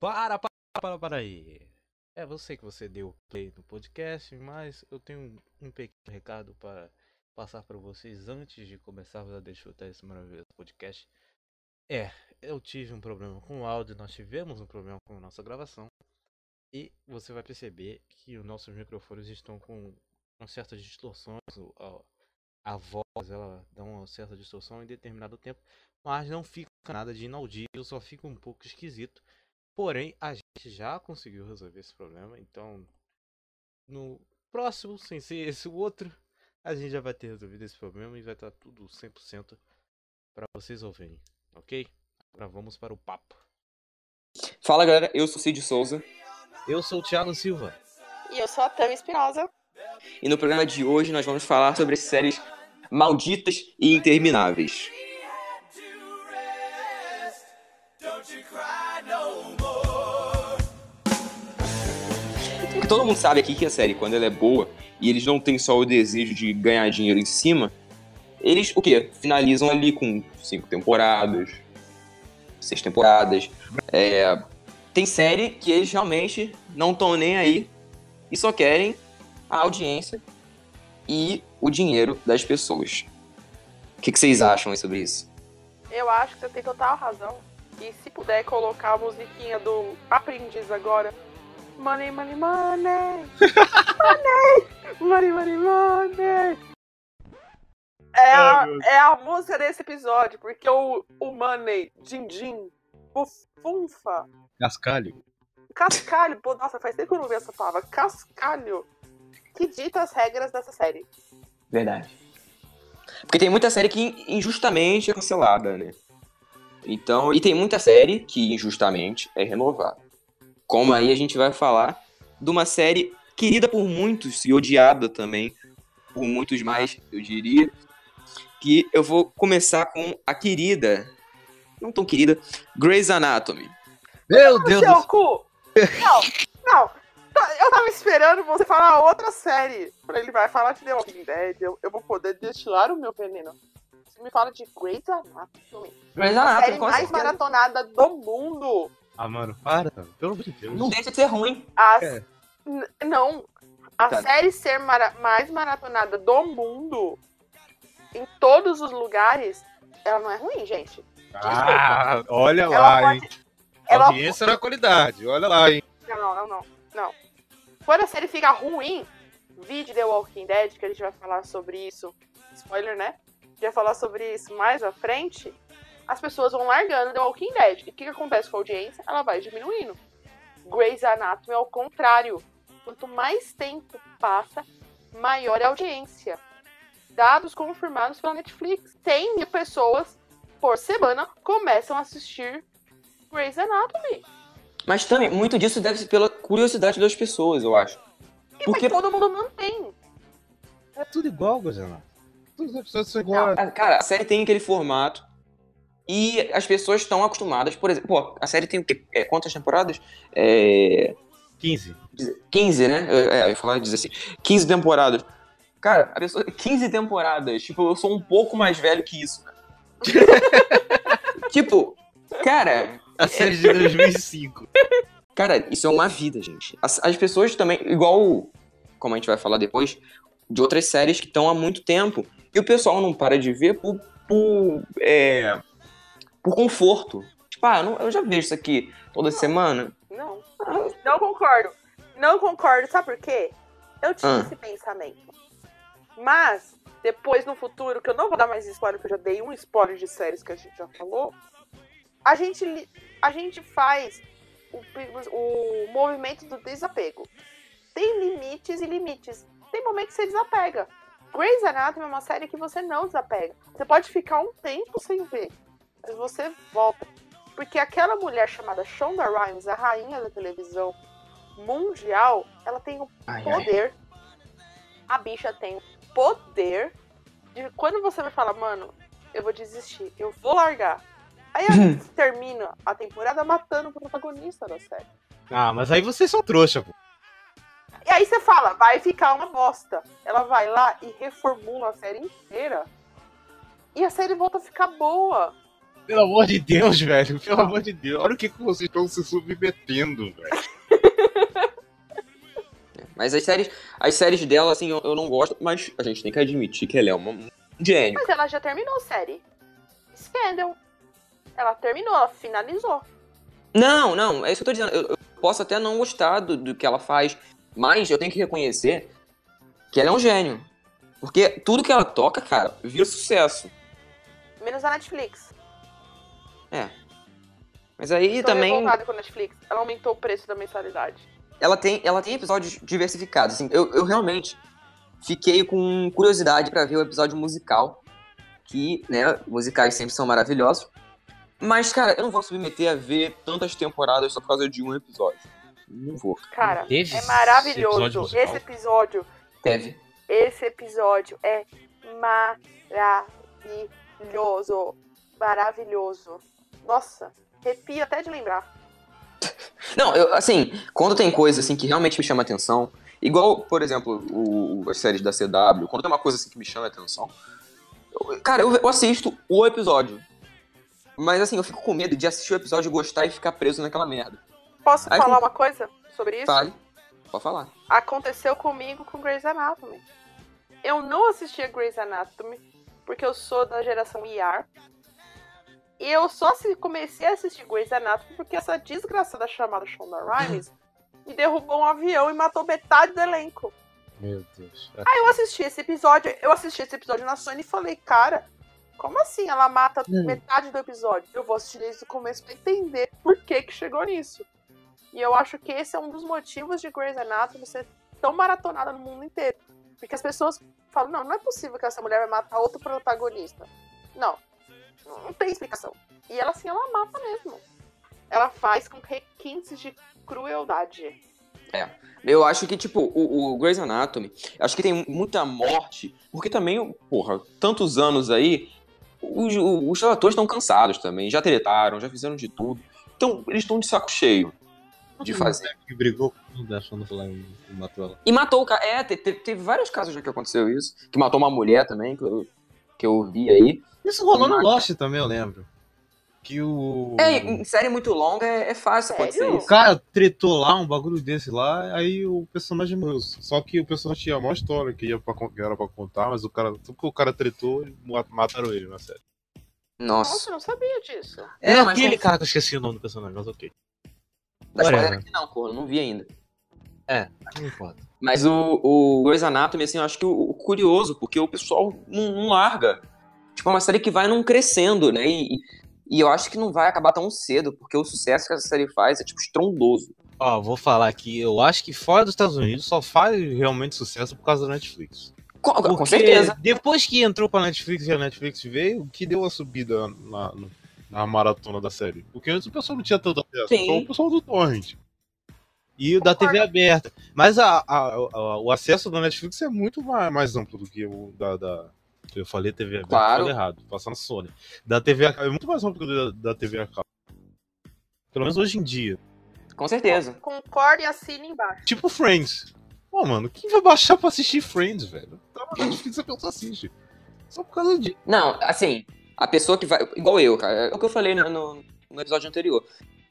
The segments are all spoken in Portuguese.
Para, para, para, para aí. É você que você deu play no podcast, mas eu tenho um, pequeno recado para passar para vocês antes de começarmos a desfrutar esse maravilhoso podcast. É, eu tive um problema com o áudio, nós tivemos um problema com a nossa gravação. E você vai perceber que os nossos microfones estão com certas distorções. A, a voz ela dá uma certa distorção em determinado tempo, mas não fica nada de inaudível, só fica um pouco esquisito. Porém, a gente já conseguiu resolver esse problema, então no próximo, sem ser esse o outro, a gente já vai ter resolvido esse problema e vai estar tudo 100% para vocês ouvirem, ok? Agora vamos para o papo. Fala galera, eu sou Cid Souza. Eu sou o Thiago Silva. E eu sou a Tami Espinosa. E no programa de hoje nós vamos falar sobre séries malditas e intermináveis. Todo mundo sabe aqui que a série, quando ela é boa, e eles não têm só o desejo de ganhar dinheiro em cima, eles, o quê? Finalizam ali com cinco temporadas, seis temporadas. É, tem série que eles realmente não estão nem aí e só querem a audiência e o dinheiro das pessoas. O que, que vocês acham sobre isso? Eu acho que você tem total razão. E se puder colocar a musiquinha do Aprendiz agora. Money, money, money! money! Money, money, money! É a, é a música desse episódio, porque o, o Money, Din Din, Bufunfa. Cascalho. Cascalho, pô, nossa, faz tempo que eu não vi essa palavra. Cascalho. Que dita as regras dessa série. Verdade. Porque tem muita série que injustamente é cancelada, né? Então, e tem muita série que injustamente é renovada. Como aí a gente vai falar de uma série querida por muitos e odiada também por muitos mais, eu diria. Que eu vou começar com a querida, não tão querida, Grey's Anatomy. Meu Deus Seu cu! Não, não. Tá, Eu tava esperando você falar outra série. Pra ele vai falar de The Walking Dead. Eu, eu vou poder destilar o meu veneno. Você me fala de Grey's Anatomy. Grey's A Anatomy, série com mais certeza. maratonada do mundo. Ah, mano, para, pelo amor de Deus. Não deixa de ser ruim. As- É. Não. A Tá. série ser mara- mais maratonada do mundo, em todos os lugares, ela não é ruim, gente. Ah, olha Ela lá, pode- hein. Ela Audiência na qualidade, olha lá, hein. Não, não, não, não. Quando a série fica ruim, vídeo The Walking Dead, que a gente vai falar sobre isso. Spoiler, né? A gente vai falar sobre isso mais à frente. As pessoas vão largando The Walking Dead. E o que, que acontece com a audiência? Ela vai diminuindo. Grey's Anatomy é o contrário. Quanto mais tempo passa, maior é a audiência. Dados confirmados pela Netflix. 100 mil pessoas por semana começam a assistir Grey's Anatomy. Mas também, muito disso deve ser pela curiosidade das pessoas, eu acho. E Porque- mas todo mundo mantém. É tudo igual, Gozana. Todas as pessoas são iguais. cara, a série tem aquele formato e as pessoas estão acostumadas. Por exemplo, pô, a série tem o quê? É, quantas temporadas? É, 15. 15, né? É, eu ia falar 16. 15 temporadas. Cara, a pessoa. 15 temporadas. Tipo, eu sou um pouco mais velho que isso, cara. tipo, cara, A série de 2005. Cara, isso é uma vida, gente. As, as pessoas também, igual, como a gente vai falar depois, de outras séries que estão há muito tempo. E o pessoal não para de ver por, por, é, por conforto. Tipo, ah, eu, não- eu já vejo isso aqui toda semana. Não. Não concordo. Não concordo. Sabe por quê? Eu tive Ah. esse pensamento. Mas, depois no futuro, que eu não vou dar mais spoiler, porque eu já dei um spoiler de séries que a gente já falou. A gente, a gente faz o, o movimento do desapego. Tem limites e limites. Tem momento que você desapega. Grey's Anatomy é uma série que você não desapega. Você pode ficar um tempo sem ver, mas você volta. Porque aquela mulher chamada Shonda Rhimes, a rainha da televisão mundial, ela tem o Ai, ai. poder. A bicha tem o poder de quando você vai falar, mano, eu vou desistir, eu vou largar. Aí ela termina a temporada matando o protagonista da série. Ah, mas aí vocês são trouxa, pô. E aí você fala, vai ficar uma bosta. Ela vai lá e reformula a série inteira. E a série volta a ficar boa. Pelo amor de Deus, velho. Pelo amor de Deus. Olha o que, que vocês estão se submetendo, velho. Mas as séries, as séries dela, assim, eu, eu não gosto, mas a gente tem que admitir que ela é uma, um gênio. Mas ela já terminou a série. Scandal. Ela terminou, ela finalizou. Não, não, é isso que eu tô dizendo. Eu, eu posso até não gostar do, do que ela faz, mas eu tenho que reconhecer que ela é um gênio. Porque tudo que ela toca, cara, vira sucesso. Menos a Netflix. É. Mas aí Tô também. com a Netflix. Ela aumentou o preço da mensalidade. ela tem, ela tem episódios diversificados. Assim, eu, eu realmente fiquei com curiosidade pra ver o episódio musical, que, né, musicais sempre são maravilhosos. Mas, cara, eu não vou submeter a ver tantas temporadas só por causa de um episódio. Não vou. Cara, é maravilhoso. episódio? Esse episódio, Teve. esse episódio é maravilhoso. Maravilhoso. Nossa, arrepio até de lembrar. Não, eu, assim, quando tem coisa assim que realmente me chama atenção, igual, por exemplo, o, as séries da CW, quando tem uma coisa assim que me chama atenção, eu- cara, eu, eu assisto o episódio. Mas assim, eu fico com medo de assistir o episódio, gostar e ficar preso naquela merda. Posso Aí falar uma coisa sobre isso? Fale. Pode falar. Aconteceu comigo com Grey's Anatomy. Eu não assistia Grey's Anatomy porque eu sou da geração IR. E eu só comecei a assistir Grey's Anatomy porque essa desgraçada chamada Shonda Rhimes me derrubou um avião e matou metade do elenco. Meu Deus. Aí eu assisti esse episódio, eu assisti esse episódio na Sony e falei, cara, como assim ela mata Hum. metade do episódio? Eu vou assistir desde o começo pra entender por que que chegou nisso. E eu acho que esse é um dos motivos de Grey's Anatomy ser tão maratonada no mundo inteiro. Porque as pessoas falam, não, não é possível que essa mulher vai matar outro protagonista. Não, não tem explicação. E ela, assim, ela mata mesmo. Ela faz com requintes de crueldade. Eu acho que, tipo, o, o Grey's Anatomy, acho que tem muita morte, porque também, porra, tantos anos aí, os, os atores estão cansados também, já tretaram, já fizeram de tudo. Então, eles estão de saco cheio de fazer. Que brigou lá e matou ela. E matou o cara. É, te- te- teve, vários casos já que aconteceu isso. Que matou uma mulher também, que eu, que eu vi aí. Isso rolou no Mas- Lost também, eu lembro. Que o. É, em série muito longa é, é fácil Sério? acontecer O isso. cara tretou lá, um bagulho desse lá, aí o personagem morreu. Só que o personagem tinha uma história que, ia pra, que era pra contar, mas o cara. Tudo que o cara tretou, ma- mataram ele na série. Nossa. Nossa, eu não sabia disso. É Não, aquele cara que eu esqueci o nome do personagem, mas ok. Da spoiler Whatever. aqui não, pô, eu não vi ainda. Não importa. Mas o, o Grey's Anatomy, assim, eu acho que o, o curioso, porque o pessoal não, não larga. Tipo, é uma série que vai não crescendo, né? E, e eu acho que não vai acabar tão cedo, porque o sucesso que essa série faz é, tipo, estrondoso. Ó, vou falar aqui, eu acho que fora dos Estados Unidos só faz realmente sucesso por causa da Netflix. Com, com certeza. Depois que entrou pra Netflix e a Netflix veio, que deu a subida na, na, na maratona da série. Porque antes o pessoal não tinha tanto acesso, Sim. só o pessoal do Torrent. E o da TV aberta. Mas a, a- a- o acesso da Netflix é muito mais, mais amplo do que o da. da- eu falei TV aberta, Claro. falei errado, passando Sony. Da TV a cabo, é muito mais amplo que o da, da TV a cabo. Pelo menos hoje em dia. Com certeza. Concorde e assine embaixo. Tipo Friends. Pô, mano, quem vai baixar pra assistir Friends, velho? Tá na Netflix a pessoa assiste. Só por causa disso. Não, assim, a pessoa que vai. Igual eu, cara. É o que eu falei no, no, no episódio anterior.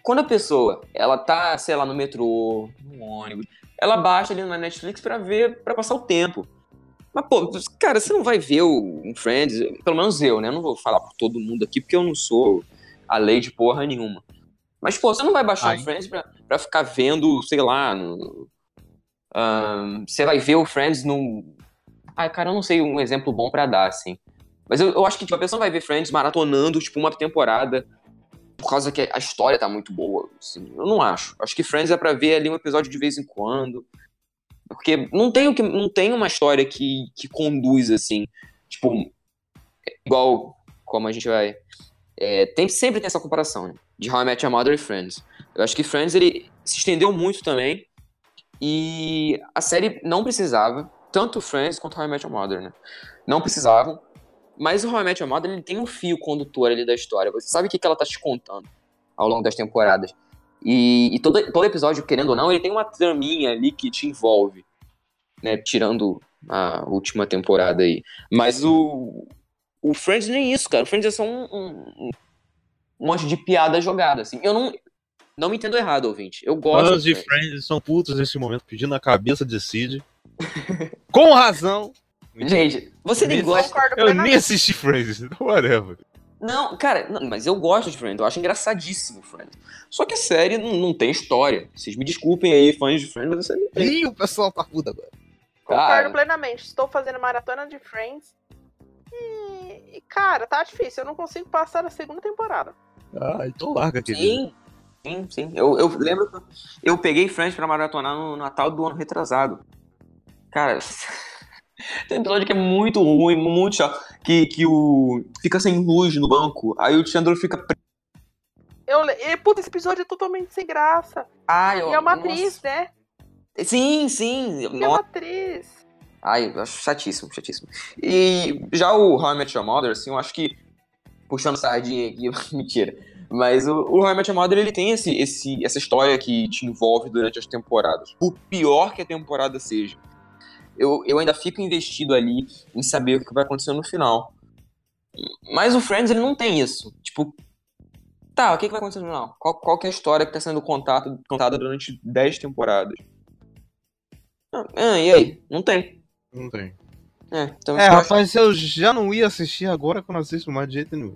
Quando a pessoa, ela tá, sei lá, no metrô, no ônibus, ela baixa ali na Netflix pra ver, pra passar o tempo. Mas, pô, cara, você não vai ver o um Friends, pelo menos eu, né? Eu não vou falar por todo mundo aqui, porque eu não sou a lei de porra nenhuma. Mas, pô, você não vai baixar Ai. o Friends pra, pra ficar vendo, sei lá, no. ahn, você vai ver o Friends no. Ai, cara, eu não sei um exemplo bom pra dar, assim. Mas eu, eu acho que tipo, a pessoa vai ver Friends maratonando, tipo, uma temporada por causa que a história tá muito boa. assim. Eu não acho. Acho que Friends é pra ver ali um episódio de vez em quando. Porque não tem, o que, não tem uma história que, que conduz, assim. Tipo, igual como a gente vai. é, tem, sempre tem essa comparação, né? De How I Met Your Mother e Friends. Eu acho que Friends ele se estendeu muito também. E a série não precisava, tanto Friends quanto How I Met Your Mother, né? Não precisavam. Mas o How I Met Your Mother ele tem um fio condutor ali da história. Você sabe o que, que ela tá te contando ao longo das temporadas. E, e todo, todo episódio, querendo ou não, ele tem uma traminha ali que te envolve. Né? Tirando a última temporada aí. Mas o, o Friends nem isso, cara. O Friends é só um, um- um monte de piada jogada, assim. Eu não. Não me entendo errado, ouvinte. Eu gosto. Fãs de Friends. São putos nesse momento, pedindo a cabeça de Cid. Com razão. Gente, você nem gosta. Eu nem assisti Friends, então whatever. Não, cara, não, mas eu gosto de Friends, eu acho engraçadíssimo Friends. Só que a série não, não tem história. Vocês me desculpem aí, fãs de Friends, mas a série não tem. Ih, o pessoal tá agora. Concordo Cara. plenamente. Estou fazendo maratona de Friends. E, e, cara, tá difícil. Eu não consigo passar a segunda temporada. Ah, então larga, querido. Sim, sim, sim. Eu, eu lembro que eu peguei Friends pra maratonar no Natal do ano retrasado. Cara, tem episódio que é muito ruim, muito chato. Que, que o. Fica sem luz no banco. Aí o Chandler fica. preso. Eu, e, puta, esse episódio é totalmente sem graça. E eu- é uma nossa. atriz, né? Sim, sim. E é uma atriz. Ai, eu acho chatíssimo, chatíssimo. E já o How I Met Your Mother, assim, eu acho que. Puxando sardinha aqui, mentira. Mas o, o How I Met Your Mother, ele tem esse, esse, essa história que te envolve durante as temporadas. Por pior que a temporada seja. Eu, eu ainda fico investido ali em saber o que vai acontecer no final. Mas o Friends, ele não tem isso. Tipo, tá, o que, que vai acontecer no final? Qual, qual que é a história que tá sendo contada, contada durante 10 temporadas? Ah, e aí? Não tem. Não tem. É, então É, eu acho- rapaz, eu já não ia assistir agora que eu não assisto mais de jeito nenhum.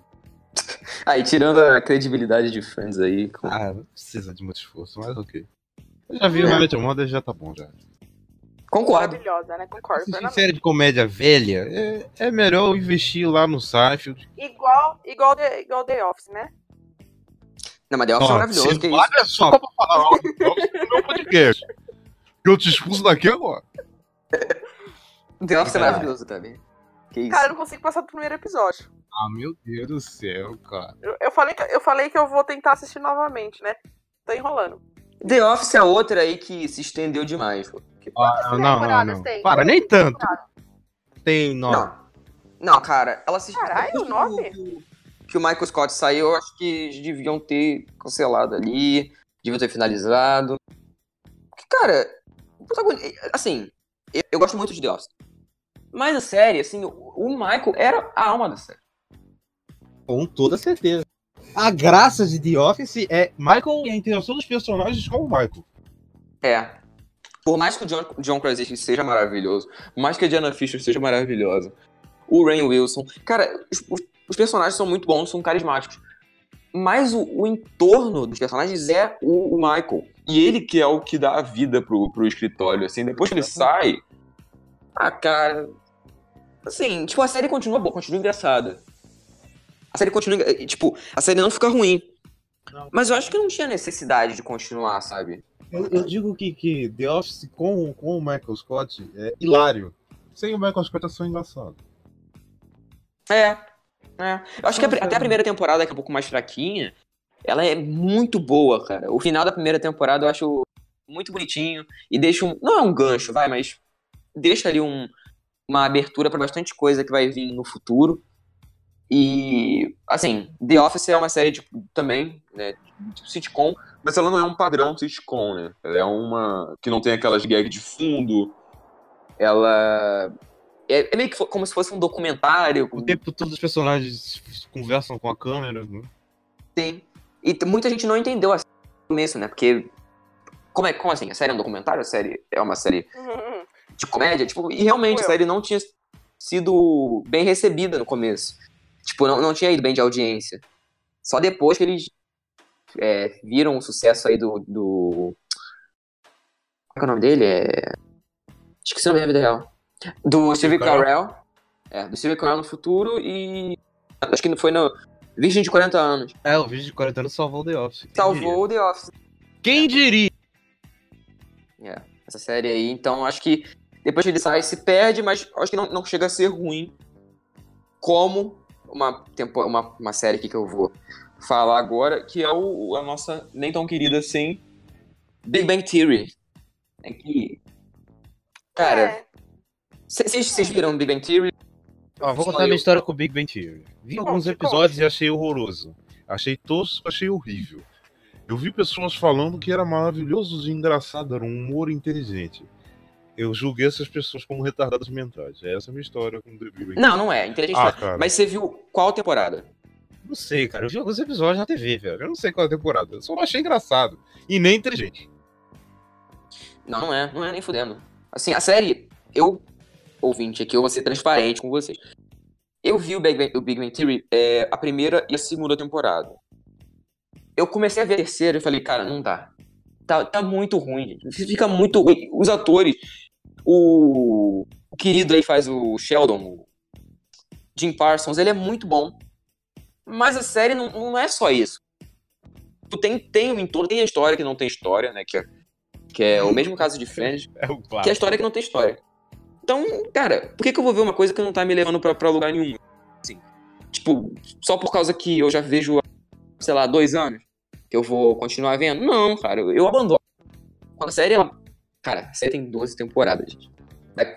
Aí, tirando a credibilidade de Friends aí. com- Ah, não precisa de muito esforço, mas ok. Eu já vi o É. How I Mother, já tá bom já. Concordo. Maravilhosa, né? Concordo plenamente. série de comédia velha, é, é melhor eu investir lá no Seinfeld. Igual, igual, The, igual The Office, né? Não, mas The Office é maravilhoso, se- isso. Olha só, pra falar mal do The Office no meu podcast. Que eu te expulso daqui agora. The Office é Cara. maravilhoso também. Que isso. Cara, eu não consigo passar do primeiro episódio. Ah, meu Deus do céu, cara. Eu, eu falei que, eu falei que eu vou tentar assistir novamente, né? Tô enrolando. The Office é outra aí que se estendeu demais. pô. Ah, não, não, não. tem? Para, nem tanto. Tem nove. Não. Não, cara, ela se. Caralho, nove? Que, que o Michael Scott saiu, eu acho que eles deviam ter cancelado ali, deviam ter finalizado. Porque, cara. Assim, eu, eu gosto muito de The Office. Mas a série, assim, o, o Michael era a alma da série. Com toda certeza. A graça de The Office é Michael e a interação dos personagens com o Michael. É. Por mais que o John, John Krasinski seja maravilhoso, por mais que a Diana Fisher seja maravilhosa, o Rain Wilson, cara, os, os- personagens são muito bons, são carismáticos. Mas o, o entorno dos personagens é o, o Michael. E ele que é o que dá a vida pro, pro escritório, assim. Depois que ele sai... Ah, cara... Assim, tipo, a série continua boa, continua engraçada. A série continua... engra- Tipo, a série não fica ruim. Não. Mas eu acho que não tinha necessidade de continuar, sabe? Eu, eu digo que, que The Office com, com o Michael Scott é hilário. Sem o Michael Scott é só engraçado. É. é. Eu acho que a até a primeira temporada, que é um pouco mais fraquinha, ela é muito boa, cara. O final da primeira temporada eu acho muito bonitinho e deixa um. Não é um gancho, vai, mas deixa ali um, uma abertura pra bastante coisa que vai vir no futuro. E, assim, The Office é uma série tipo, também, né, tipo sitcom, mas ela não é um padrão sitcom, né? Ela é uma que não tem aquelas gags de fundo. Ela é, é meio que como se fosse um documentário. O tempo todo os personagens conversam com a câmera. Né? Sim. E muita gente não entendeu a série no começo, né? Porque. Como, é, como assim? A série é um documentário? A série é uma série Uhum. de comédia? Tipo, e realmente a série não tinha sido bem recebida no começo. Tipo, não, não tinha ido bem de audiência. Só depois que eles é, viram o sucesso aí do. do... Qual que é o nome dele? É. Esqueci o nome da vida real. Do Steve Carell. É, do Steve Carell no futuro e. Acho que foi no. Virgem de 40 anos. É, o vídeo de 40 anos salvou o The Office. Quem Salvou o The Office. diria? Quem diria? É, essa série aí. Então acho que depois que ele sai, se perde, mas acho que não, não chega a ser ruim. Como uma, tempo, uma, uma série aqui que eu vou falar agora, que é o, a nossa nem tão querida assim, Big Bang Theory. É que. Cara, É. vocês viram Big Bang Theory? Ó, vou contar minha história com o Big Bang Theory. Vi alguns episódios e achei horroroso. Achei tosco, achei horrível. Eu vi pessoas falando que era maravilhoso e engraçado, era um humor inteligente. Eu julguei essas pessoas como retardadas mentais. Essa é a minha história com o The Big Bang Não, não é. Inteligente Ah, é. cara. Mas você viu qual temporada? Não sei, cara. Eu vi alguns episódios na TV, velho. Eu não sei qual é temporada. Eu só achei engraçado. E nem inteligente. Não, não é. Não é nem fudendo. Assim, a série, eu, ouvinte aqui, eu vou ser transparente com vocês. Eu vi o Big Bang, o Big Bang Theory é, a primeira e a segunda temporada. Eu comecei a ver a terceira e falei, cara, não dá. Tá, tá muito ruim, gente. Fica muito. Os atores. O, o querido aí faz o Sheldon, o Jim Parsons, ele é muito bom. Mas a série não, não é só isso. Tu tem, tem o entorno, tem a história que não tem história, né? Que é, que é o mesmo caso de Friends, É que é a história que não tem história. Então, cara, por que, que eu vou ver uma coisa que não tá me levando pra, pra lugar nenhum? Assim, tipo, só por causa que eu já vejo, sei lá, dois anos, que eu vou continuar vendo? Não, cara, eu, eu abandono. Quando a série, ela... Cara, a série tem 12 temporadas, gente.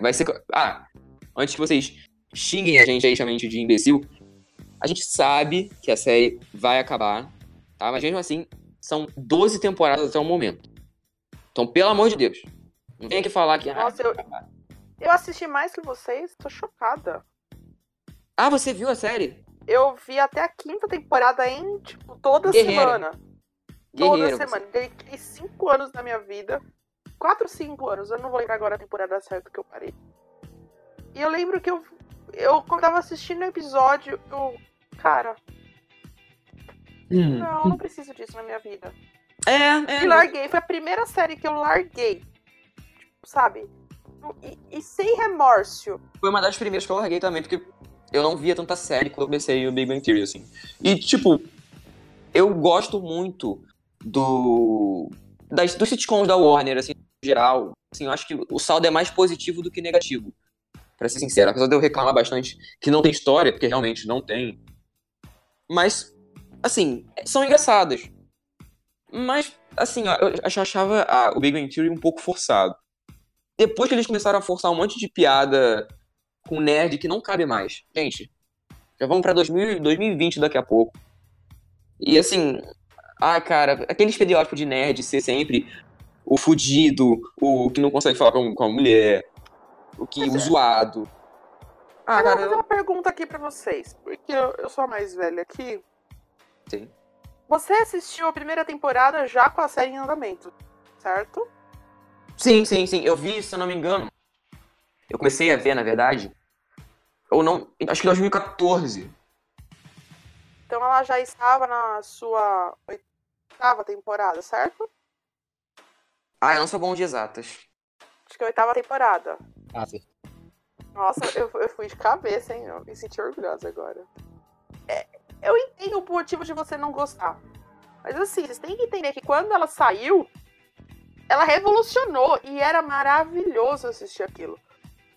Vai- ser... Ah, antes que vocês xinguem a gente aí, chamem de imbecil, a gente sabe que a série vai acabar, tá? Mas mesmo assim, são 12 temporadas até o momento. Então, pelo amor de Deus, não vem aqui falar que... ah, Nossa, eu- vai acabar. Eu assisti mais que vocês, tô chocada. Ah, você viu a série? Eu vi até a quinta temporada em, tipo, toda Guerreira. semana. Toda Guerreiro. semana. Dediquei cinco anos da minha vida. Quatro, cinco anos. Eu não vou lembrar agora a temporada certa que eu parei. E eu lembro que eu, eu quando tava assistindo o episódio, eu. Cara, Hum. não, eu não preciso disso na minha vida. É, é. E larguei. Foi a primeira série que eu larguei. Tipo, sabe? E, e sem remorso. Foi uma das primeiras que eu larguei também, porque eu não via tanta série quando eu comecei o Big Bang Theory, assim. E, tipo, eu gosto muito do... Das, dos sitcoms da Warner, assim, geral. Assim, eu acho que o saldo é mais positivo do que negativo. Pra ser sincero. Apesar de eu reclamar bastante que não tem história, porque realmente não tem. Mas, assim, são engraçadas. Mas, assim, eu ach- achava ah, o Big Bang Theory um pouco forçado. Depois que eles começaram a forçar um monte de piada com nerd que não cabe mais. Gente, já vamos pra 2000 2020 daqui a pouco. E assim, ah, cara, aquele estereótipo de nerd ser sempre o fudido, o que não consegue falar com, com a mulher, o que o zoado. Ah, eu vou cara, fazer eu... uma pergunta aqui pra vocês, porque eu, eu sou a mais velha aqui. Sim. Você assistiu a primeira temporada já com a série em andamento, certo? Sim, sim, sim. Eu vi, se eu não me engano. Eu comecei a ver, na verdade. Ou não. Acho que em 2014. Então ela já estava na sua oitava temporada, certo? Ah, eu não sou bom de exatas. Acho que é a oitava temporada. Ah, sim. Nossa, eu, eu fui de cabeça, hein? Eu me senti orgulhosa agora. É, eu entendo o motivo de você não gostar. Mas assim, vocês têm que entender que quando ela saiu, ela revolucionou e era maravilhoso assistir aquilo.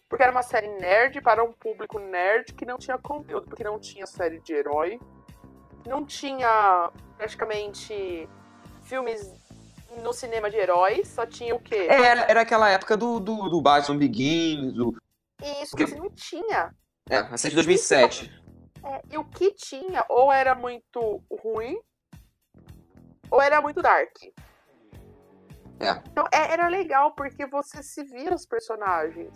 Porque era uma série nerd para um público nerd que não tinha conteúdo, porque não tinha série de herói, não tinha praticamente filmes no cinema de heróis, só tinha o quê? É, era, era aquela época do, do, do Batman Begins, do. E isso que você não tinha. É, a série de 2007. É, e o que tinha, ou era muito ruim, ou era muito dark. É. Então é- era legal porque você se via os personagens.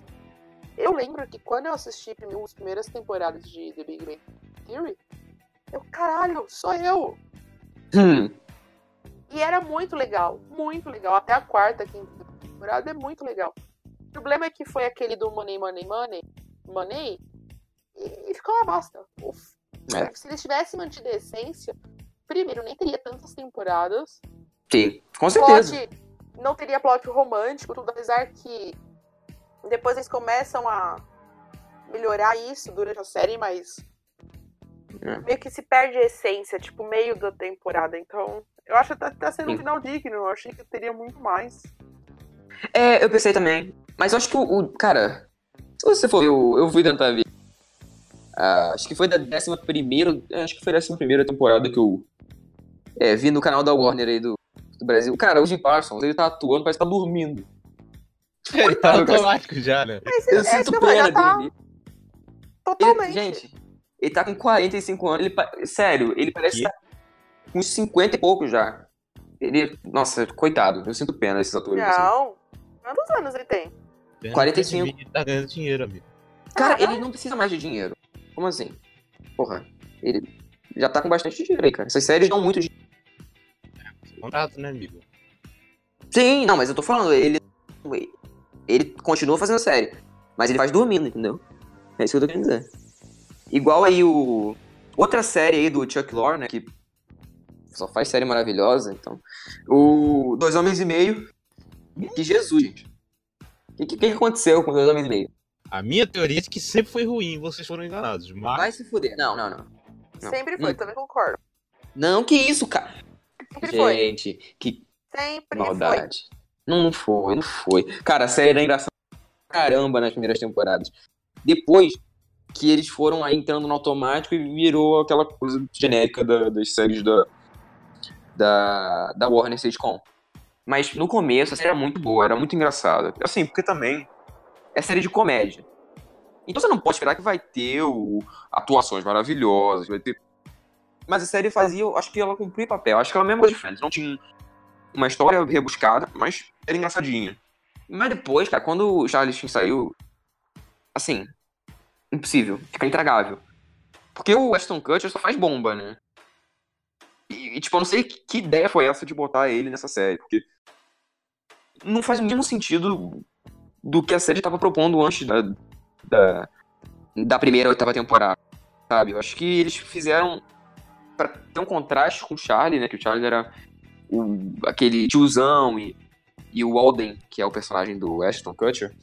Eu lembro que quando eu assisti as primeiras temporadas de The Big Bang Theory, eu, caralho, sou eu! Hum, E era muito legal, muito legal. Até a quarta, quinta temporada é muito legal. O problema é que foi aquele do Money, Money, Money, Money, e, e ficou uma bosta. Uf. É. Se eles tivessem mantido a essência, primeiro, nem teria tantas temporadas. sim, com certeza. Plot, não teria plot romântico, tudo, apesar que depois eles começam a melhorar isso durante a série, mas É. meio que se perde a essência, tipo, meio da temporada. Então, eu acho que tá, tá sendo um final digno. Eu achei que teria muito mais. É, eu pensei também. Mas eu acho que o. o- cara, se você for. Eu, eu fui tentar ver. Ah, acho que foi da 11 primeira. Acho que foi da 11 primeira temporada que eu é, vi no canal da Warner aí do, do Brasil. Cara, o Jim Parsons, ele tá atuando, parece que tá dormindo. Ele tá automático já, né? Mas Eu é, sinto pena tá dele. Ele- totalmente. gente, ele tá com 45 anos. Ele, sério, ele parece Que? com uns 50 e pouco já. Ele. Nossa, coitado. Eu sinto pena desses atores. assim. não. Quantos anos ele tem? 45. Ele tá ganhando dinheiro, amigo. Cara, Caralho. ele não precisa mais de dinheiro. Como assim? Porra, ele. já tá com bastante dinheiro aí, cara. Essas séries dão muito dinheiro. Contrato, né, amigo? Sim, não, mas eu tô falando, ele. Ele continua fazendo série. Mas ele faz dormindo, entendeu? É isso que eu tô querendo dizer. Igual aí o. Outra série aí do Chuck Lorre, né? Que só faz série maravilhosa, então. O Dois Homens e Meio. Que Jesus, gente. O que, que, que aconteceu com Dois Homens e Meio? A minha teoria é que sempre foi ruim, vocês foram enganados. Mas Vai se fuder. Não, não, não. Não. Sempre foi, Hum. também concordo. Não, que isso, cara. Sempre foi. Gente, que Sempre foi. maldade. Não, não foi, não foi. Cara, a série era engraçada pra caramba nas primeiras temporadas. Depois que eles foram aí entrando no automático e virou aquela coisa genérica da- das séries da, da, da Warner Sitcom. Mas no começo a série era muito boa, era muito engraçada. Assim, porque também é série de comédia. Então você não pode esperar que vai ter o, atuações maravilhosas, vai ter. Mas a série fazia, acho que ela cumpria papel. Acho que ela mesmo de Friends. Não tinha uma história rebuscada, mas era engraçadinha. Mas depois, cara, quando o Charlie Sheen saiu, assim, impossível, fica intragável. Porque o Ashton Kutcher só faz bomba, né? E, e, tipo, eu não sei que, ideia foi essa de botar ele nessa série, porque não faz o mesmo sentido do que a série tava propondo antes da, da, da primeira oitava temporada, sabe? Eu acho que eles fizeram pra ter um contraste com o Charlie, né? Que o Charlie era o, aquele tiozão e, e o Alden, que é o personagem do Ashton Kutcher,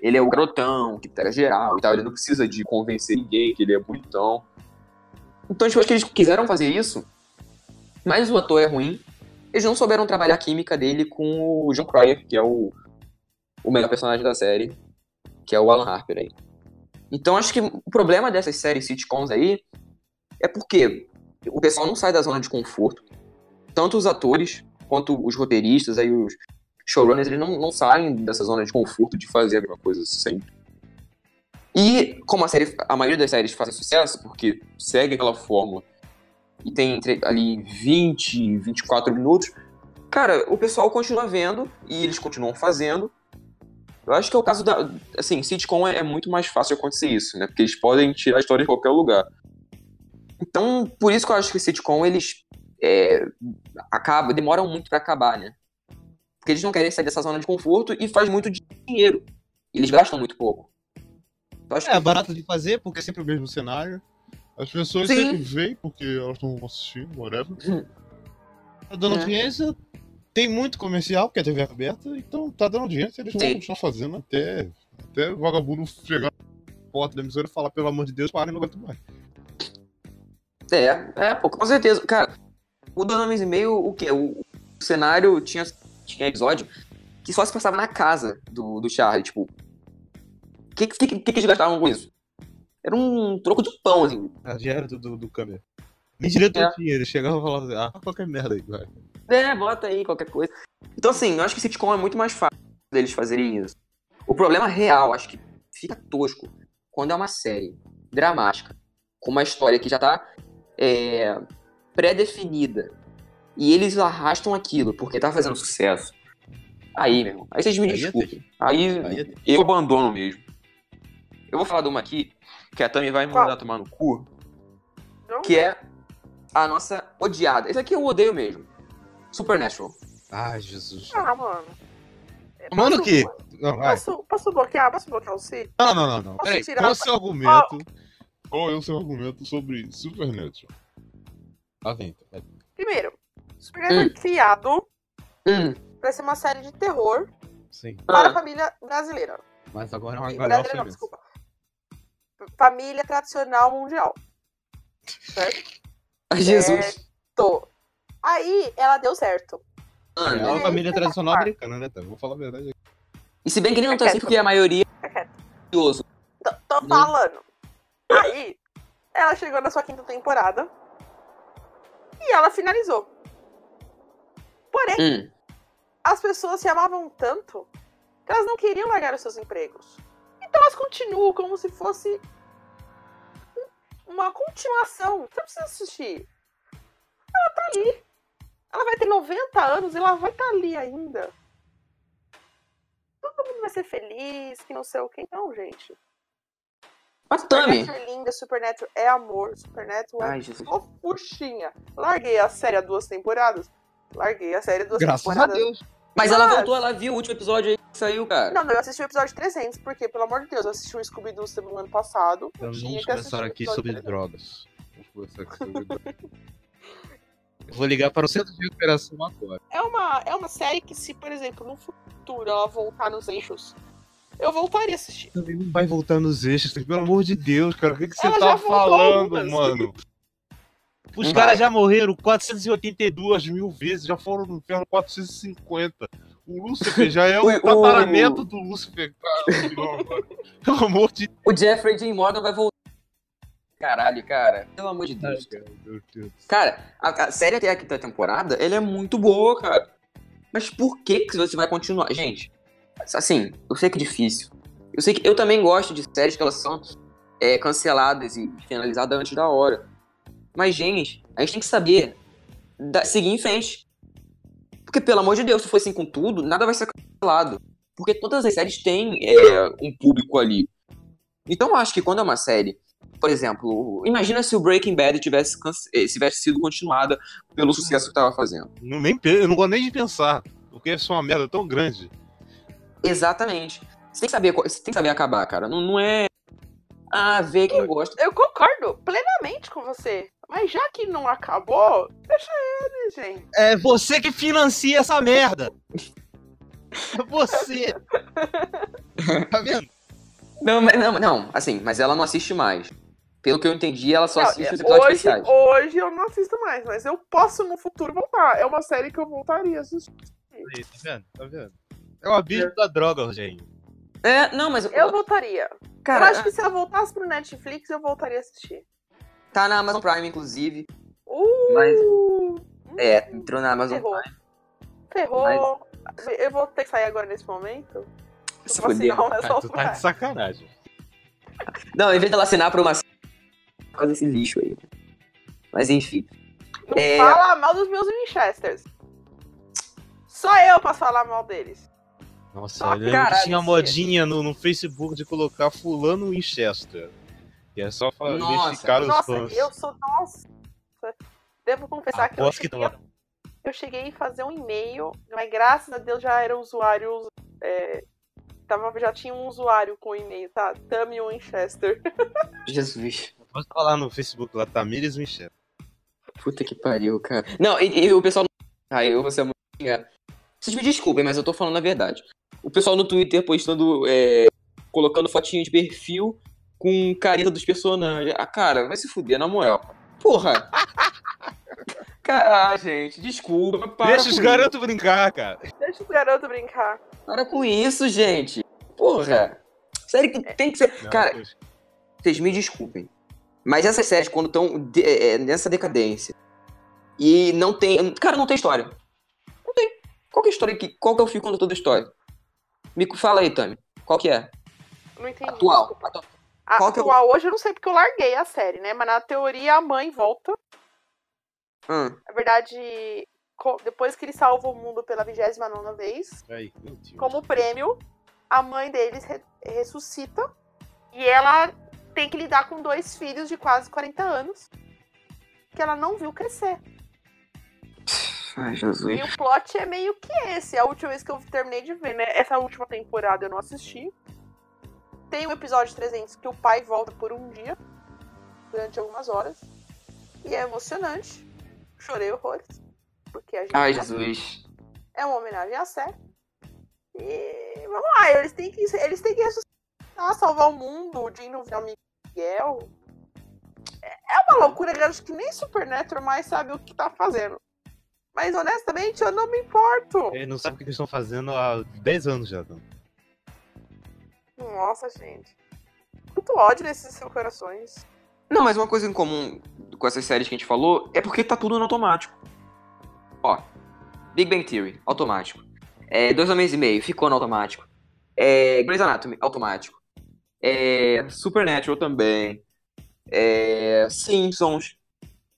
ele é o garotão, que pega geral e tal, ele não precisa de convencer ninguém que ele é bonitão. Então, tipo, acho que eles quiseram fazer isso, mas o ator é ruim. Eles não souberam trabalhar a química dele com o John Cryer, que é o, o melhor personagem da série, que é o Alan Harper aí. Então, acho que o problema dessas séries sitcoms aí é porque o pessoal não sai da zona de conforto. Tanto os atores quanto os roteiristas, aí os showrunners, eles não, não saem dessa zona de conforto de fazer a mesma coisa sempre. E como a série, a maioria das séries fazem sucesso, porque segue aquela fórmula e tem entre, ali 20 e 24 minutos, cara, o pessoal continua vendo e eles continuam fazendo. Eu acho que é o caso da. Assim, sitcom é, é muito mais fácil acontecer isso, né? Porque eles podem tirar a história de qualquer lugar. Então, por isso que eu acho que sitcom, eles é, acaba, demoram muito pra acabar, né? Porque eles não querem sair dessa zona de conforto e faz muito dinheiro. Eles gastam muito pouco. É, que- barato de fazer, porque é sempre o mesmo cenário. As pessoas Sim. sempre veem, porque elas estão assistindo, whatever. Tá dando É. audiência, tem muito comercial, porque a TV é aberta, então tá dando audiência, eles vão continuar fazendo até, até o vagabundo chegar na porta da emissora e falar, pelo amor de Deus, parem, não aguento mais. É, é, pô, com certeza. Cara, o Dois Homens e Meio, o quê? O, o cenário tinha, tinha episódio que só se passava na casa do, do Charlie, tipo. O que, que, que, que eles gastavam com isso? Era um troco de pão, assim. A dinheiro do, do, do câmera. Nem diretor É. tinha, ele chegava e falava assim, ah, qualquer merda aí, vai. É, bota aí qualquer coisa. Então, assim, eu acho que sitcom é muito mais fácil deles fazerem isso. O problema real, acho que fica tosco quando é uma série dramática, com uma história que já tá é, pré-definida, e eles arrastam aquilo porque tá fazendo sucesso. Aí, meu irmão, aí vocês me Aí é desculpem. Aí Aí é- eu abandono mesmo. Eu vou falar de uma aqui, que a Tami vai me mandar tomar no cu, Não? que é a nossa odiada. Esse aqui eu odeio mesmo. Supernatural. Ai, Jesus. Ah, mano. É, Mano, posso- que? Não, vai. Posso, posso bloquear? Posso bloquear o Cid? Não, não, não, não. Posso Peraí, tirar qual é o seu argumento? Qual é o seu argumento sobre Supernatural? Vem. vai. Primeiro, Supernatural é criado Hum, pra ser uma série de terror Sim, para Ah. a família brasileira. mas agora é uma galhofa brasileira não, desculpa. Família tradicional mundial. Certo? ai, Jesus. Tô. Aí ela deu certo. É Mano, uma família Esse é tradicional o americana, né, tá? Vou falar a verdade aqui. E se bem que ele não tá assim porque a maioria é curioso. Tô, tô Não. falando. Aí, ela chegou na sua quinta temporada e ela finalizou. Porém, Hum, as pessoas se amavam tanto que elas não queriam largar os seus empregos. Então elas continuam como se fosse um- uma continuação. Você não precisa assistir. Ela tá ali. Ela vai ter 90 anos e ela vai estar ali ainda. Todo mundo vai ser feliz, que não sei o que. Não, gente. Mas Tami. Supernatural é linda, Supernatural é amor, Supernatural é Ai, fofuchinha. Larguei a série há duas temporadas. Larguei a série há duas Graças a temporadas. Deus. Mas ela voltou, ela viu o último episódio aí que saiu, cara. Não, não, eu assisti o episódio 300, porque, pelo amor de Deus, eu assisti o Scooby-Doo no ano passado. eu Então tinha vamos que assistir começar o aqui sobre 300. drogas. Vamos começar aqui sobre drogas. Eu vou ligar para o centro de recuperação agora. É uma, é uma série que, se, por exemplo, no futuro ela voltar nos eixos, eu voltaria a assistir. Também não vai voltar nos eixos, pelo amor de Deus, cara. O que, que você Ela tá falando, mano? Os Não caras já morreram 482 mil vezes, já foram no inferno 450. O Lúcifer já é o O- o- tataraneto do Lúcifer. Cara. Pelo amor de O Jeffrey Dean Morgan vai voltar. Caralho, cara. Pelo amor de Deus. Deus, cara. Meu Deus. Cara, a, a série até a quinta temporada, ela é muito boa, cara. Mas por que que você vai continuar? Gente, assim, eu sei que é difícil. Eu sei que eu também gosto de séries que elas são é, canceladas e finalizadas antes da hora. Mas, gente, a gente tem que saber da- seguir em frente. Porque, pelo amor de Deus, se for assim com tudo, nada vai ser cancelado. Porque todas as séries têm é, um público ali. Então, eu acho que quando é uma série por exemplo, imagina se o Breaking Bad tivesse, eh, tivesse sido continuada pelo sucesso que tava fazendo. Não, nem, eu não gosto nem de pensar. Porque isso é uma merda tão grande. Exatamente. Você tem que saber, tem que saber acabar, cara. Não, não é. Ah, ver quem gosta. Eu concordo plenamente com você. Mas já que não acabou, deixa ele, gente. É você que financia essa merda. É você. tá vendo? Não, mas- não, não, assim, mas ela não assiste mais. Pelo que eu entendi, ela só Não, assiste é, os episódios hoje, especiais. hoje eu não assisto mais, mas eu posso no futuro voltar. É uma série que eu voltaria a assistir. Aí, tá vendo? Tá vendo? É o abismo da droga, Rogério. É, não, mas. Eu voltaria. cara, eu acho que se ela voltasse pro Netflix, eu voltaria a assistir. Tá na Amazon Prime, inclusive. Uh! Mas- É, entrou na Amazon Ferrou. Prime. Ferrou. Eu vou ter que sair agora nesse momento. Se fuder. Ah, tu tá de sacanagem. Não, em vez dela assinar pra uma. Faz esse lixo aí. Mas enfim. Não É. fala mal dos meus Winchesters. Só eu posso falar mal deles. Nossa, Ah, eu lembro caralho, que tinha modinha no, no Facebook de colocar fulano Winchester. Que é só pra Nossa, Nossa, fãs. eu sou. Nossa. Devo confessar que eu cheguei, tava- eu cheguei a fazer um e-mail, mas graças a Deus já era usuário. É, tava, já tinha um usuário com e-mail, tá? Tammy Winchester. Jesus. Pode falar no Facebook lá, Tamires Winchester. Puta que pariu, cara. Não, e, e o pessoal. Ah, eu vou ser muito xingado. Vocês me desculpem, mas eu tô falando a verdade. O pessoal no Twitter postando. é, colocando fotinho de perfil com careta dos personagens. Ah, cara, vai se fuder, na moral. Porra! Cara, ah, gente, desculpa. Deixa os garotos brincar, cara. Deixa os garotos brincar. Para com isso, gente. Porra! Sério que tem que ser. Não, Cara, poxa. Vocês me desculpem. Mas essas séries, quando estão nessa decadência e não tem. Cara, não tem história. Não tem. Qual que é a história que. Qual que é o fio condutor da história? Me fala aí, Tami. Qual que é? Não entendi. Atual. desculpa. Qual que é atual hoje eu não sei porque eu larguei a série, né? Mas na teoria a mãe volta. Hum, Na verdade, depois que ele salva o mundo pela 29 vez, Deus. como prêmio, a mãe deles re- ressuscita e ela tem que lidar com dois filhos de quase 40 anos que ela não viu crescer. Ai, E Jesus. o plot é meio que esse. A última vez que eu terminei de ver, né? Essa última temporada eu não assisti. Tem o episódio 300 que o pai volta por um dia, durante algumas horas. E é emocionante. Chorei horrores. Porque a gente Ai, Jesus. é uma homenagem à série. E vamos lá, eles têm que, eles têm que ressuscitar, salvar o mundo, o Jim não vê o Miguel. É é uma loucura que acho que nem Supernatural mais sabe o que tá fazendo. Mas honestamente, eu não me importo. Ele não sabe o que eles estão fazendo há 10 anos já. Não. Nossa, gente. Muito ódio nesses seus corações. Não, mas uma coisa em comum com essas séries que a gente falou é porque tá tudo no automático. Ó, Big Bang Theory, automático. É, Dois Homens e Meio, ficou no automático. É, Grey's Anatomy, automático. É, Supernatural também. É, Simpsons.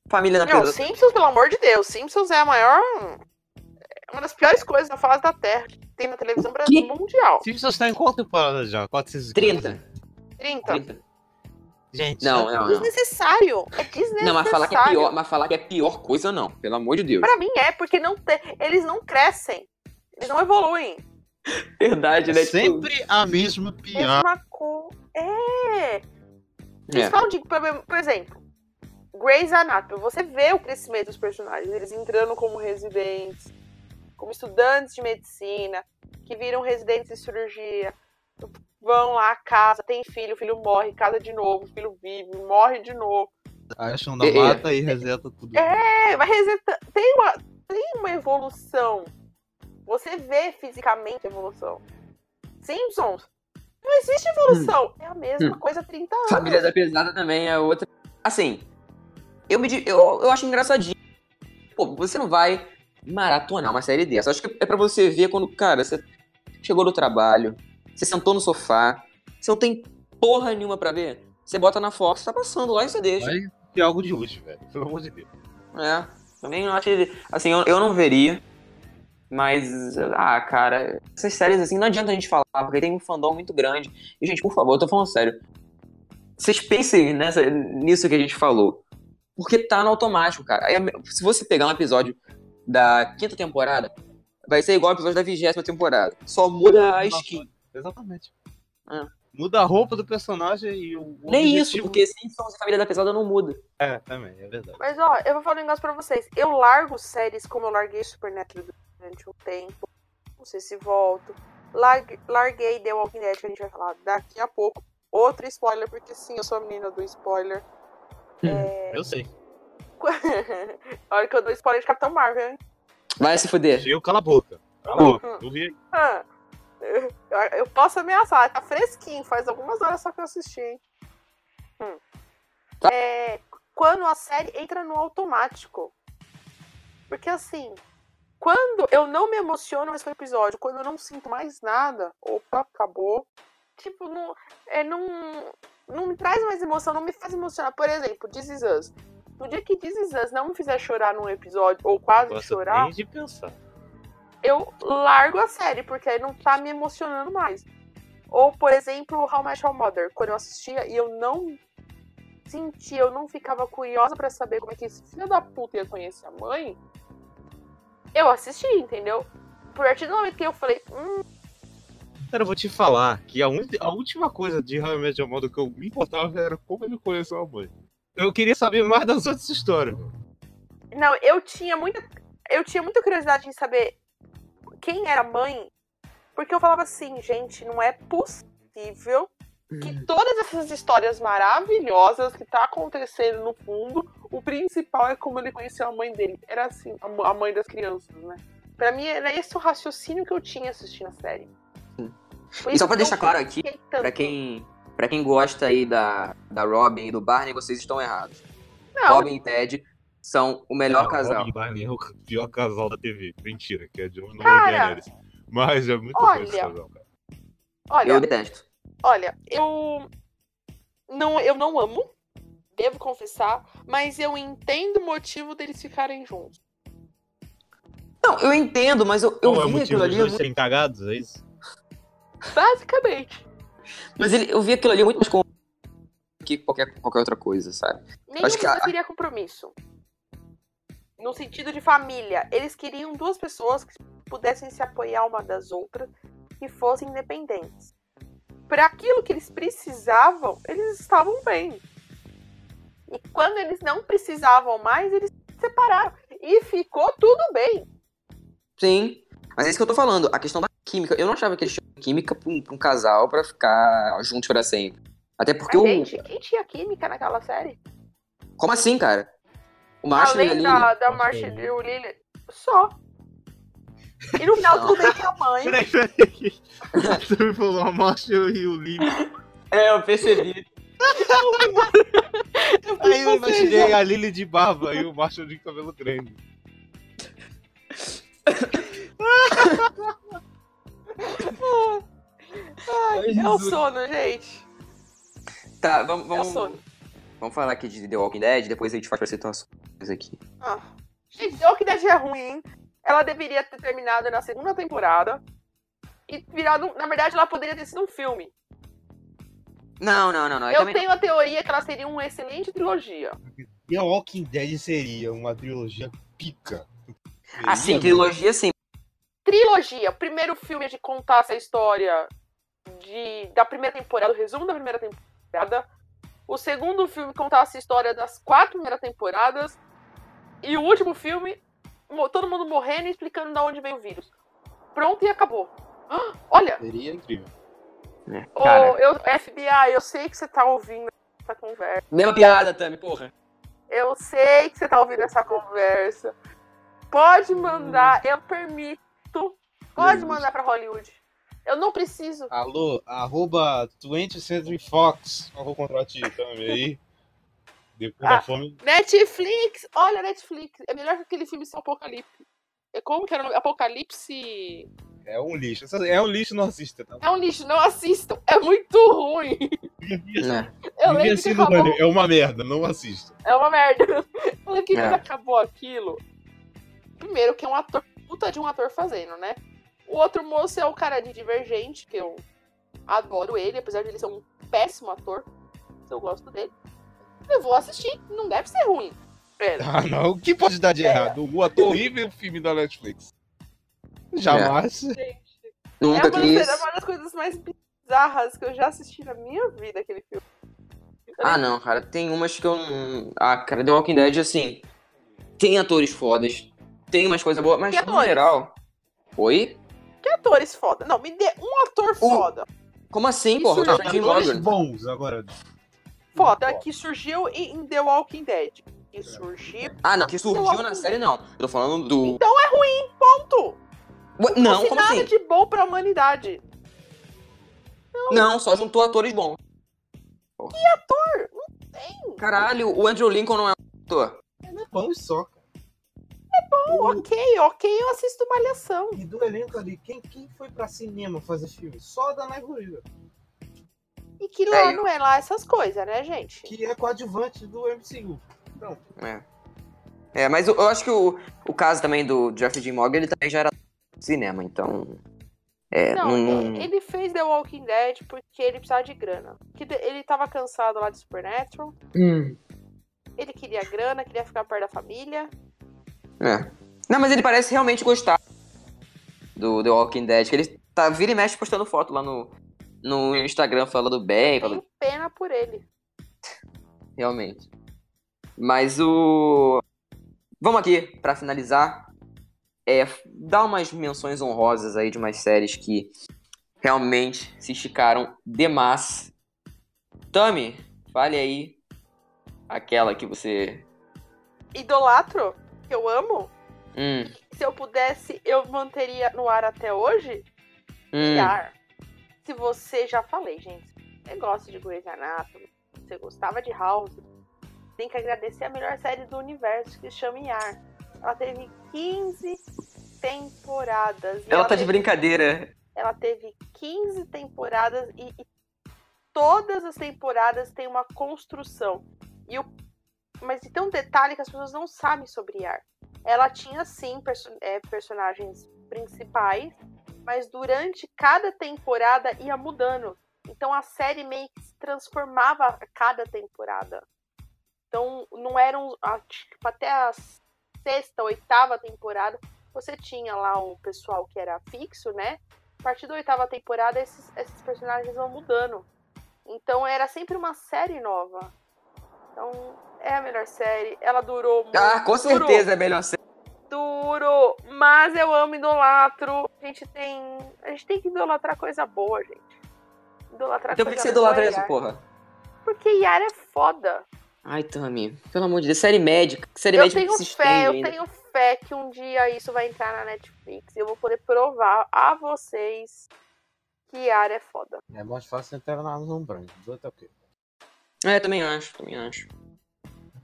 Família na Não. Simpsons, pelo amor de Deus. Simpsons é a maior. É uma das piores coisas na face da Terra que tem na televisão brasileira mundial. Simpsons tá em qual temporada já? 430? 30. 30. 30. Gente, Não, já- não, não. Desnecessário. É desnecessário. Não, mas falar que é pior, mas falar que é pior coisa, não. Pelo amor de Deus. Pra mim é, porque não te... eles não crescem. Eles não evoluem. Verdade, né? Tipo, Sempre a mesma piada. Mesma. É. Eles É. falam de, por por exemplo, Grey's Anatomy. Você vê o crescimento dos personagens. Eles entrando como residentes, como estudantes de medicina, que viram residentes de cirurgia. Vão lá, casa, tem filho, o filho morre, casa de novo, o filho vive, morre de novo. Acham da é. mata e reseta tudo. É, vai resetar. Tem uma, tem uma evolução. Você vê fisicamente a evolução. Simpsons. Não existe evolução. É a mesma coisa há 30 anos. Família da Pesada também é outra. Assim, eu me eu, eu acho engraçadinho. Pô, você não vai maratonar uma série dessa. Acho que é pra você ver quando, cara, você chegou do trabalho, você sentou no sofá, você não tem porra nenhuma pra ver. Você bota na Fox, tá passando lá e você deixa. Vai ter algo de útil, velho. Pelo amor de Deus. É, também não acho. Assim, eu, eu não veria. Mas, ah, cara, essas séries assim, não adianta a gente falar, porque tem um fandom muito grande. E, gente, por favor, eu tô falando sério. Vocês pensem nessa, nisso que a gente falou. Porque tá no automático, cara. Aí, se você pegar um episódio da quinta temporada, vai ser igual ao episódio da vigésima temporada. Só muda a skin. Exatamente. É. Muda a roupa do personagem e o. o Nem isso, objetivo- porque Simpsons e Família da Pesada não muda. É, também, é verdade. Mas ó, eu vou falar um negócio pra vocês. Eu largo séries como eu larguei Supernatural durante um tempo. Não sei se volto. Largue- larguei The Walking Dead, que a gente vai falar daqui a pouco. Outro spoiler, porque sim, eu sou a menina do spoiler. Eu sei. a hora que eu dou spoiler de Capitão Marvel, hein? Vai se fuder. Eu cala a boca. Cala a boca. Eu vi. Ah, eu, eu posso ameaçar, tá fresquinho, faz algumas horas só que eu assisti, hein? Hum. Tá. É, quando a série entra no automático. Porque assim, quando eu não me emociono mais com o episódio, quando eu não sinto mais nada, opa, acabou. Tipo, não, é, não, não me traz mais emoção, não me faz emocionar. Por exemplo, This Is Us. No dia que This Is Us não me fizer chorar num episódio, ou quase Gosto chorar, de pensar. eu largo a série, porque aí não tá me emocionando mais. Ou, por exemplo, How I Met Your Mother, quando eu assistia e eu não sentia, eu não ficava curiosa pra saber como é que esse filho da puta ia conhecer a mãe, eu assisti, entendeu? A partir do momento que eu falei, hum, Cara, eu vou te falar que a, un- a última coisa de How I Met Your Mother que eu me importava era como ele conheceu a mãe. Eu queria saber mais das outras histórias. não, eu tinha muita, eu tinha muita curiosidade em saber quem era a mãe, porque eu falava assim, gente, não é possível que todas essas histórias maravilhosas que tá acontecendo no fundo, o principal é como ele conheceu a mãe dele. Era assim, a mãe das crianças, né? Pra mim era esse o raciocínio que eu tinha assistindo a série. Sim. Foi E só isso pra deixar claro aqui. Pra quem, pra quem gosta aí da, da Robin e do Barney, vocês estão errados. Não, Robin e Ted são o melhor Não, casal. Robin Barney é o pior casal da TV. Mentira, que é de John Cara, e Daenerys. Mas é muito olha, bom esse casal, cara. olha, Eu detesto. olha, eu não, eu não amo, devo confessar, mas eu entendo o motivo deles ficarem juntos. Não, eu entendo, mas eu, eu é o vi motivo aquilo ali. dois muito- serem cagados, é isso? Basicamente. Mas ele, eu vi aquilo ali muito mais como que qualquer, qualquer outra coisa, sabe? Nenhum Acho que a- queria compromisso. No sentido de família. Eles queriam duas pessoas que pudessem se apoiar uma das outras e fossem independentes. Para aquilo que eles precisavam, eles estavam bem. E quando eles não precisavam mais, eles se separaram. E ficou tudo bem. Sim. Mas é isso que eu tô falando. A questão da química. Eu não achava que eles tinham química pra um, pra um casal pra ficar juntos pra sempre. Até porque Mas, o. gente, quem tinha química naquela série? Como assim, cara? O Marshall e a Além Lily. da, da Marshall Marcia e e o Lily. Só. E no final tudo bem que a mãe. Peraí, peraí. Você me falou a Marshall e o Lee. É, eu percebi. Aí eu imaginei a Lily de barba e o Marshall de cabelo grande. Ai, é o sono, gente. Tá, vamos, É o vamos, sono. vamos falar aqui de The Walking Dead, depois a gente faz pra situações aqui. Ah. Gente, The Walking Dead é ruim. Ela deveria ter terminado na segunda temporada. E virado. Na verdade, ela poderia ter sido um filme. Não, não, não, não. Eu, Eu também tenho a teoria que ela seria uma excelente trilogia. E a Walking Dead seria uma trilogia pica. Assim, trilogia sim. Trilogia. Primeiro filme é de contar essa história de, da primeira temporada, o resumo da primeira temporada. O segundo filme contar essa história das quatro primeiras temporadas. E o último filme, todo mundo morrendo e explicando de onde veio o vírus. Pronto e acabou. Ah, Olha, Seria incrível. ô, Cara, eu, FBI, eu sei que você tá ouvindo essa conversa. mesma piada, Tami, porra. Eu sei que você tá ouvindo essa conversa. Pode mandar, eu permito. Pode mandar pra Hollywood. Eu não preciso. Alô, arroba 20th Century Fox. Eu vou contratar ti também aí. Depois Ah. da fome. Netflix! Olha, Netflix. É melhor que aquele filme sem Apocalipse. É como que era o nome? Apocalipse. É um lixo. É um lixo, não assista, tá? É um lixo, não assistam. É muito ruim. Eu lembro que acabou. É uma merda, não assista. É uma merda. Eu lembro que É. quando acabou aquilo. Primeiro, que é um ator, puta de um ator fazendo, né? O outro moço é o cara de Divergente, que eu adoro ele, apesar de ele ser um péssimo ator. Eu gosto dele. Eu vou assistir, não deve ser ruim. Pera. Ah, não. O que pode dar de É. errado? O ator horrível o filme da Netflix. Jamais. Gente, Nunca é, uma, quis. é uma das coisas mais bizarras que eu já assisti na minha vida, aquele filme. Ah, não, cara, tem umas que eu não. Ah, cara, The Walking Dead, assim. Tem atores fodas, tem umas coisas boas, mas Que no atores? geral. Oi? Atores foda. Não, me dê um ator foda. Como assim, porra? já O Jim Atores bons agora. Foda que surgiu em The Walking Dead. Que surgiu. Ah, não, que surgiu na série, não. Eu tô falando do. Então é ruim, ponto. Ué, Não, Não como nada assim? de bom pra humanidade. Não, só juntou atores bons. Que ator? Não tem. Caralho, o Andrew Lincoln não é um ator. É bom só, cara. Bom, ok, ok, eu assisto Malhação. E do elenco ali, quem, quem foi pra cinema fazer filme? Só a Danai Gurira, E que lá É. não é lá essas coisas, né, gente? que é coadjuvante do MCU. Então, É. É, mas eu, eu acho que o, o caso também do Jeffrey Dean Morgan, ele também já era cinema, então. É, Não, não- ele fez The Walking Dead porque ele precisava de grana. Que ele tava cansado lá de Supernatural. Hum, Ele queria grana, queria ficar perto da família. É. Não, mas ele parece realmente gostar do The Walking Dead, que ele tá vira e mexe postando foto lá no, no Instagram falando bem, falando Tenho pena por ele. realmente. Mas o. Vamos aqui, pra finalizar, é dar umas menções honrosas aí de umas séries que realmente se esticaram demais. Tami, fale aí aquela que você. Idolatro, que eu amo. Hum, Se eu pudesse, eu manteria no ar até hoje. hum. Yar. Se você já falei, gente. Você gosta de Grey's Anatomy, você gostava de House, tem que agradecer a melhor série do universo que se chama Yar. Ela teve 15 temporadas. e Ela tá de teve- brincadeira. ela teve 15 temporadas e, e todas as temporadas têm uma construção. E o, mas tem um detalhe que as pessoas não sabem sobre Yar. Ela tinha sim perso- é, personagens principais, mas durante cada temporada ia mudando. Então a série meio que se transformava a cada temporada. Então não eram tipo, até a sexta, oitava temporada você tinha lá o pessoal que era fixo, né? A partir da oitava temporada, esses, esses personagens vão mudando. Então era sempre uma série nova. Então é a melhor série. Ela durou muito. Ah, com durou, certeza é melhor ser. Duro. Mas eu amo idolatro. A gente tem. A gente tem que idolatrar coisa boa, gente. Idolatrar Então por que você idolatra isso, Yara. porra? Porque Yara é foda. Ai, Tami, pelo amor de Deus, série médica. que Série Eu médica tenho que fé, eu ainda. tenho fé que um dia isso vai entrar na Netflix e eu vou poder provar a vocês que Yara é foda. é mais fácil entrar na Amazon Prime. Do outro é o quê? É, também acho, também acho.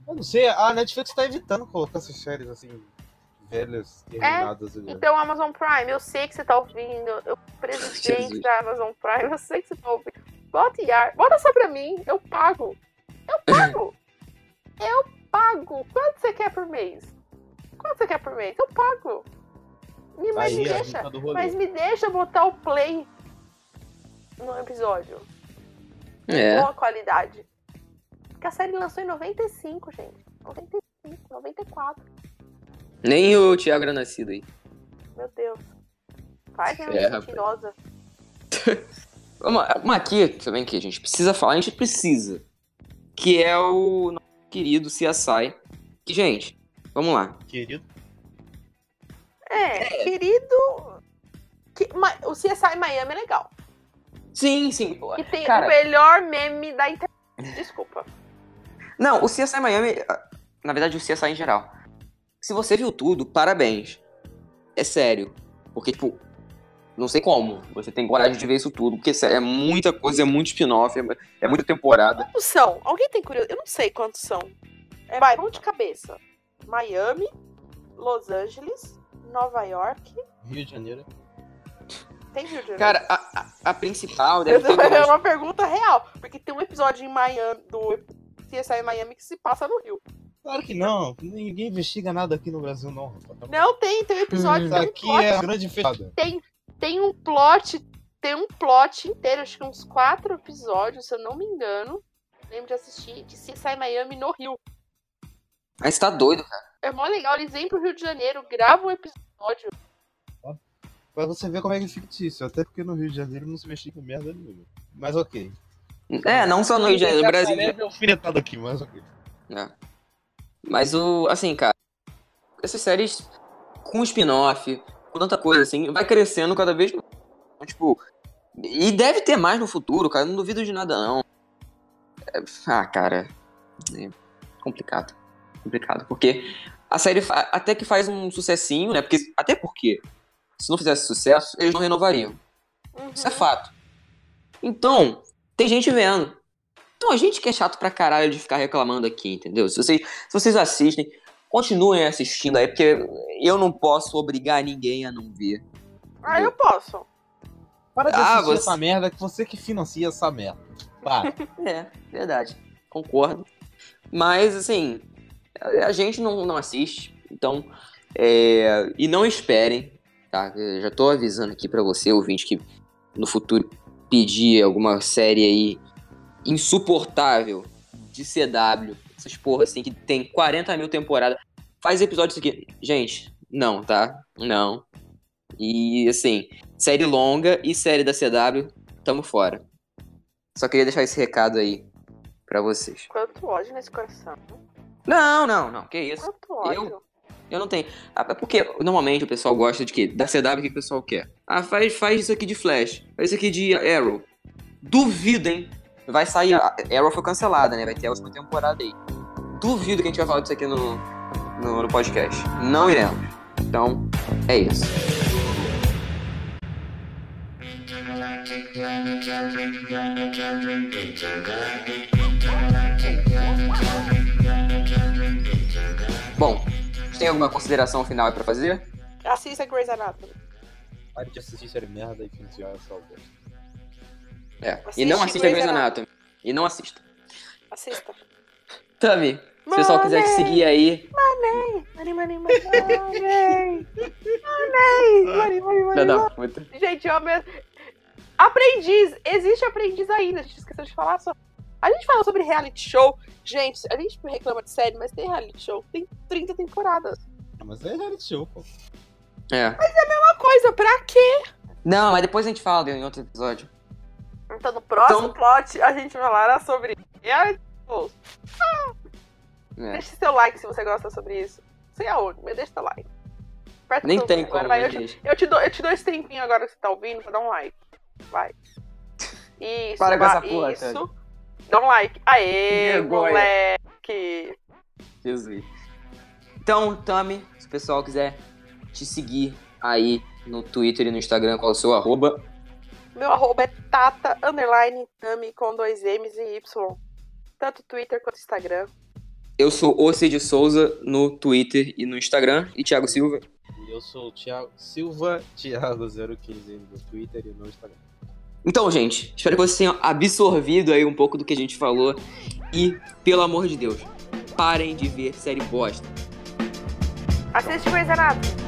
Eu não sei, a Netflix tá evitando colocar essas séries assim, velhas, terminadas. ali. Então, Amazon Prime, eu sei que você tá ouvindo. Eu, presidente da Amazon Prime, eu sei que você tá ouvindo. Bota Yar, bota só pra mim, eu pago. Eu pago. eu pago. Quanto você quer por mês? Quanto você quer por mês? Eu pago. Me, mas me aí a deixa. dica do rolê. Mas me deixa botar o play no episódio. É. Boa qualidade. Porque a série lançou em 95, gente. 95, 94. Nem o Thiago era nascido aí. Meu Deus. Vai que É, é mentirosa. Uma, uma aqui também que a gente precisa falar, a gente precisa. Que é o nosso querido CSI. Que, gente, vamos lá. Querido. É, querido. que- ma- o CSI Miami é legal. Sim, sim. E tem Cara- o melhor meme da internet. Desculpa. Não, o CSI Miami, ah, na verdade o CSI em geral. Se você viu tudo, parabéns. É sério. Porque, tipo, não sei como você tem coragem de ver isso tudo, porque sério, é muita coisa, é muito spin-off, é, é muita temporada. Quantos são? Alguém tem curiosidade? Eu não sei quantos são. É, vamos de cabeça. Miami, Los Angeles, Nova York. Rio de Janeiro. Tem Rio de Janeiro? Cara, a, a- a principal deve ter é uma pergunta real. Porque tem um episódio em Miami, do CSI Miami que se passa no Rio. Claro que não. Ninguém investiga nada aqui no Brasil, não, rapaz. Tá. Não, tem, tem um episódio, Isso tem um aqui plot. é a grande fechada. Tem um plot, tem um plot inteiro, acho que uns quatro episódios, se eu não me engano. Lembro de assistir, de CSI Miami no Rio. Mas tá doido, cara. É mó legal, eles vêm pro Rio de Janeiro, gravam um episódio. Pra você ver como é que é fictício. Até porque no Rio de Janeiro não se mexia com merda nenhuma. Mas ok. É, não só no Rio de Janeiro, no Brasil. É alfinetado aqui, mas ok. É. Mas o. Assim, cara. Essas séries com spin-off, com tanta coisa assim, vai crescendo cada vez mais. Tipo. E deve ter mais no futuro, cara. Não duvido de nada, não. É, ah, cara. É complicado. Complicado. Porque a série até que faz um sucessinho, né? Porque, até porque, se não fizesse sucesso, eles não renovariam. Uhum. Isso é fato. Então, tem gente vendo. Então, a gente que é chato pra caralho de ficar reclamando aqui, entendeu? Se vocês, se vocês assistem, continuem assistindo aí, porque eu não posso obrigar ninguém a não ver. Ah, eu posso. Para de Ah, assistir você- essa merda que você que financia essa merda. Para. É, verdade. Concordo. Mas, assim, a gente não, não assiste, então. é, e não esperem, tá? Eu já tô avisando aqui pra você, ouvinte, que no futuro pedir alguma série aí insuportável de CW, essas porra assim, que tem 40 mil temporadas. Faz episódios aqui. Gente, não, tá? Não. E, assim, série longa e série da CW, tamo fora. Só queria deixar esse recado aí pra vocês. Quanto ódio nesse coração. Não, não, não, que isso. Quanto ódio. Eu não tenho. Ah, É porque normalmente o pessoal gosta de quê? Da CW, o que o pessoal quer? Ah, faz, faz isso aqui de Flash, faz isso aqui de Arrow. Duvido, hein? Vai sair. A Arrow foi cancelada, né? Vai ter a última temporada aí. Duvido que a gente vai falar disso aqui no, no, no podcast. Não iremos. Então, é isso. Bom, tem alguma consideração final aí pra fazer? Assista Grey's Anatomy. Pare de assistir série merda e financiar essa. É. Assiste e não assista Grey's Grey's Anatomy. E não assista. Assista. Tami, se o pessoal quiser te seguir aí, Money, money, money, money. Money, money, money, money. da puta. Gente, eu mesmo. Aprendiz! Existe aprendiz ainda, a gente esqueceu de falar só. A gente fala sobre reality show. Gente, a gente reclama de série, mas tem reality show. Tem 30 temporadas. Ah, Mas é reality show, pô. É. Uma coisa, pra quê? Não, mas depois a gente fala em outro episódio. Então, no próximo Então- plot, a gente falará sobre reality shows. É. Deixe seu like se você gosta sobre isso. Sei aonde, mas deixa seu like. Aperta Nem tem como, vai, né, eu, te, eu, te dou, eu te dou esse tempinho agora que você tá ouvindo pra dar um like. Vai. Isso, Para com vai, essa porra, Isso. Dá um like. Aê, moleque. Jesus. Então, Tami, se o pessoal quiser te seguir aí no Twitter e no Instagram, qual é o seu arroba? Meu arroba é tata, underline, tami, com dois M's e Y. Tanto Twitter quanto Instagram. Eu sou o Cid Souza no Twitter e no Instagram. E Thiago Silva. E eu sou o Thiago Silva, Thiago015 no Twitter e no Instagram. Então, gente, espero que vocês tenham absorvido aí um pouco do que a gente falou. E, pelo amor de Deus, parem de ver série bosta. Assiste Grey's Anatomy.